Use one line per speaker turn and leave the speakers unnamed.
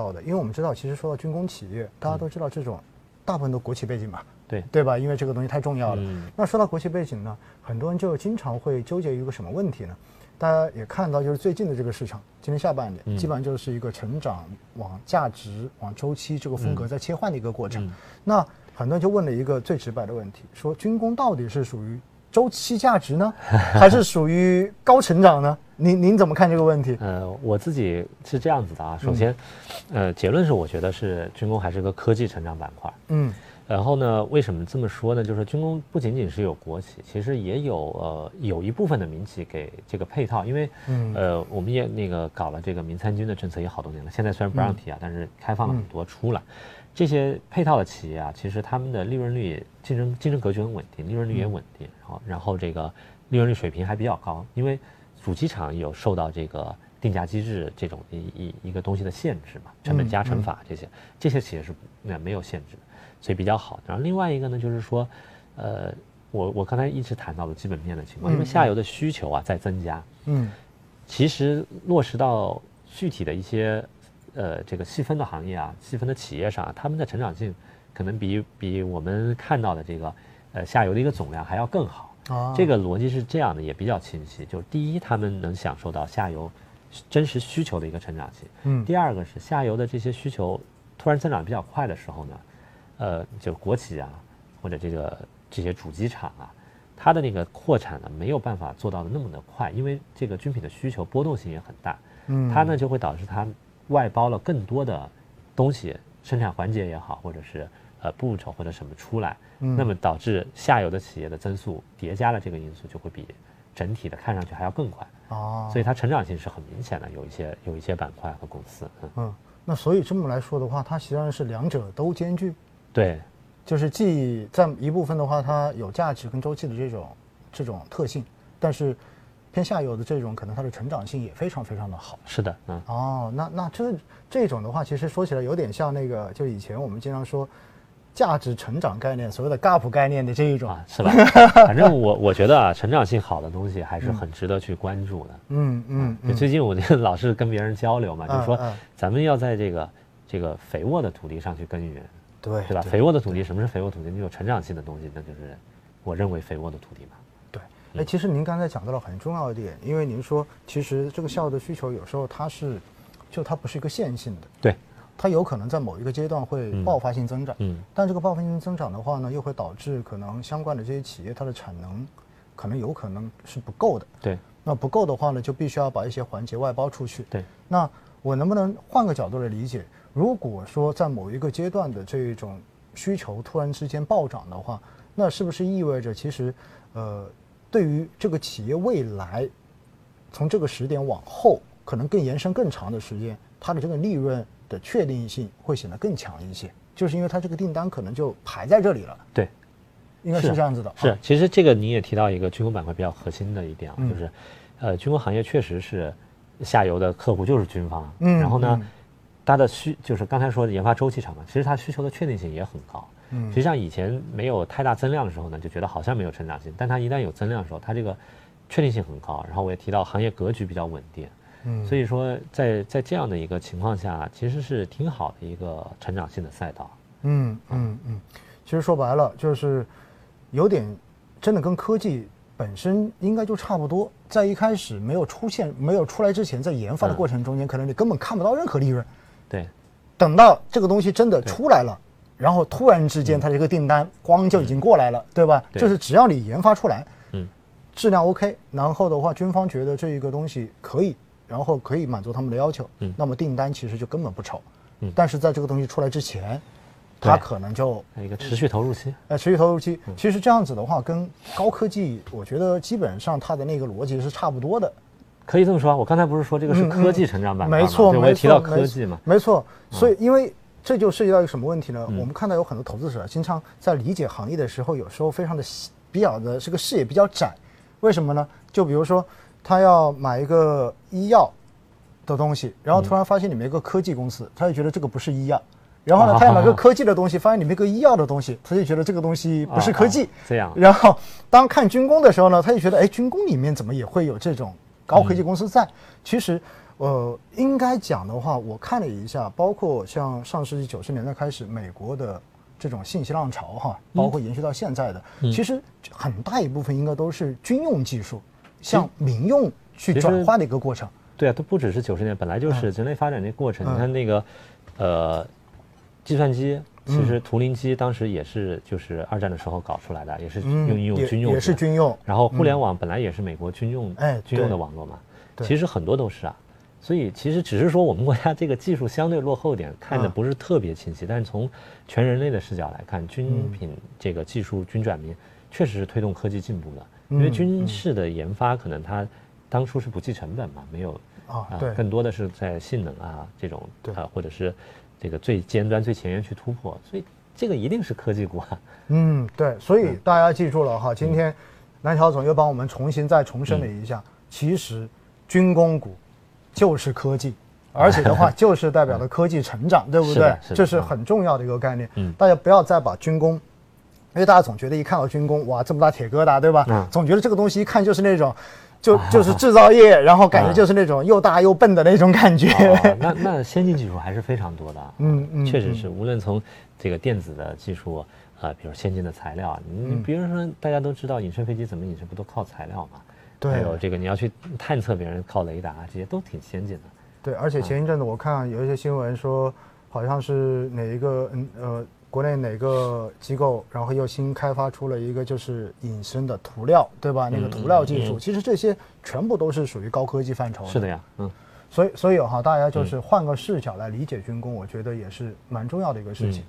到的，因为我们知道，其实说到军工企业，大家都知道这种大部分都国企背景嘛，
对
对吧？因为这个东西太重要了。
嗯
那说到国企背景呢，很多人就经常会纠结于一个什么问题呢？大家也看到，就是最近的这个市场，今年下半年、
嗯
基本上就是一个成长往价值、往周期这个风格在切换的一个过程。
嗯
那很多人就问了一个最直白的问题，说军工到底是属于周期价值呢，还是属于高成长呢？您您怎么看这个问题？
呃，我自己是这样子的啊。首先，呃，结论是我觉得是军工还是个科技成长板块。
嗯
然后呢，为什么这么说呢？就是军工不仅仅是有国企，其实也有呃有一部分的民企给这个配套，因为
嗯
呃我们也那个搞了这个民参军的政策也好多年了，现在虽然不让提啊，但是开放了很多出来。这些配套的企业啊，其实他们的利润率竞争竞争格局很稳定，利润率也稳定，然后然后这个利润率水平还比较高，因为主机厂有受到这个定价机制这种一一一个东西的限制嘛，成本加成法这些，这些企业是那没有限制的，所以比较好。然后另外一个呢，就是说，呃，我我刚才一直谈到的基本面的情况，因为下游的需求啊在增加，
嗯。
其实落实到具体的一些呃这个细分的行业啊、细分的企业上啊，他们的成长性可能比比我们看到的这个呃下游的一个总量还要更好。
啊
这个逻辑是这样的，也比较清晰。就是第一，他们能享受到下游真实需求的一个成长性；
嗯
第二个是下游的这些需求突然增长比较快的时候呢，呃，就国企啊或者这个这些主机厂啊，它的那个扩产呢没有办法做到的那么的快，因为这个军品的需求波动性也很大，
嗯
它呢就会导致它外包了更多的东西，生产环节也好，或者是呃步骤或者什么出来，
嗯。
那么导致下游的企业的增速叠加了这个因素，就会比整体的看上去还要更快，
哦，
所以它成长性是很明显的。有一些有一些板块和公司，嗯，
嗯，那所以这么来说的话，它实际上是两者都兼具，
对，
就是既在一部分的话，它有价值跟周期的这种这种特性，但是偏下游的这种可能它的成长性也非常非常的好。
是的，嗯，
哦，那那这这种的话，其实说起来有点像那个，就以前我们经常说价值成长概念，所谓的 gap 概念的这一种。
啊，是吧？反正我我觉得啊，成长性好的东西还是很值得去关注的。
嗯嗯
最近我就 老是跟别人交流嘛，就是说咱们要在这个这个肥沃的土地上去耕耘，
对
对吧？肥沃的土地，什么是肥沃土地？你有成长性的东西，那就是我认为肥沃的土地嘛。
对，哎，其实您刚才讲到了很重要的点，因为您说其实这个校的需求有时候它是，就它不是一个线性的，
对，
它有可能在某一个阶段会
嗯
爆发性增长，
嗯，
但这个爆发性增长的话呢，又会导致可能相关的这些企业它的产能可能有可能是不够的，
对
那不够的话呢，就必须要把一些环节外包出去。
对，
那我能不能换个角度来理解？如果说在某一个阶段的这种需求突然之间暴涨的话，那是不是意味着其实，呃，对于这个企业未来，从这个时点往后，可能更延伸更长的时间，它的这个利润的确定性会显得更强一些？就是因为它这个订单可能就排在这里了，
对，
应该是
是
这样子的。
是
啊，，
其实这个你也提到一个军工板块比较核心的一点啊，
嗯
就是，呃，军工行业确实是下游的客户就是军方，
嗯
然后呢
嗯，
它的需就是刚才说的研发周期长嘛，其实它需求的确定性也很高。
嗯。
实际上以前没有太大增量的时候呢，就觉得好像没有成长性，但它一旦有增量的时候，它这个确定性很高。然后我也提到行业格局比较稳定，
嗯。
所以说在在这样的一个情况下，其实是挺好的一个成长性的赛道。
嗯嗯嗯，其实说白了就是有点真的跟科技本身应该就差不多，在一开始没有出现、没有出来之前，在研发的
嗯。
过程中间，可能你根本看不到任何利润。
对，
等到这个东西真的出来了，然后突然之间它这个订单光就已经过来了，对吧？就是只要你研发出来，
嗯，
质量 OK，然后的话，军方觉得这一个东西可以，然后可以满足他们的要求，
嗯
那么订单其实就根本不愁。
嗯
但是在这个东西出来之前，它可能就
一个持续投入期。
呃持续投入期。
嗯
其实这样子的话，跟高科技，我觉得基本上它的那个逻辑是差不多的。
可以这么说，我刚才不是说这个是
嗯
科技成长板块吗？
没错，没
对我也提到，科技嘛。
没错。所以，因为这就涉及到一个什么问题呢？
嗯
我们看到有很多投资者经常在理解行业的时候，有时候非常的比较的这个视野比较窄。为什么呢？就比如说，他要买一个医药的东西，然后突然发现里面有个科技公司，他就觉得这个不是医药。然后呢，他要买个科技的东西，发现里面有个医药的东西，他就觉得这个东西不是科技。
这样
然后当看军工的时候呢，他就觉得，哎，军工里面怎么也会有这种高科技公司在？其实呃，应该讲的话，我看了一下，包括像上世纪九十年代开始，美国的这种信息浪潮哈，包括延续到现在的，其实很大一部分应该都是军用技术向民用去转化的一个过程。
对啊，都不只是九十年，本来就是人类发展的过程。你看那个，呃，计算机，其实图灵机当时也是就是二战的时候搞出来的，也是用应用军用，
也是军用。
然后互联网本来也是美国军用，哎，军用的网络嘛。其实很多都是啊，所以其实只是说我们国家这个技术相对落后点，看的不是特别清晰。但是从全人类的视角来看，军品这个技术军转民确实是推动科技进步的。因为军事的研发可能它当初是不计成本嘛，没有。啊，对，更多的是在性能啊这种，啊，或者是这个最尖端、最前沿去突破，所以这个一定是科技股啊。
嗯，对，所以大家记住了哈，今天南桥总又帮我们重新再重申了一下，其实军工股就是科技，而且的话 就是代表了科技成长，对不对？这是很重要的一个概念。嗯，大家不要再把军工，因为大家总觉得一看到军工，哇，这么大铁疙瘩，对吧？嗯，总觉得这个东西一看就是那种。就 就是制造业，然后感觉就是那种又大又笨的那种感觉。
那那先进技术还是非常多的。嗯嗯，确实是，无论从这个电子的技术啊，比如先进的材料，你比如说大家都知道隐身飞机怎么隐身，不都靠材料吗？
对。
还有这个你要去探测别人，靠雷达，这些都挺先进的。
对，而且前一阵子我看有一些新闻说，好像是哪一个嗯呃。国内哪个机构，然后又新开发出了一个就是隐身的涂料，对吧？那个涂料技术，其实这些全部都是属于高科技范畴。
是的呀，嗯，
所以所以哈，大家就是换个视角来理解军工，我觉得也是蛮重要的一个事情。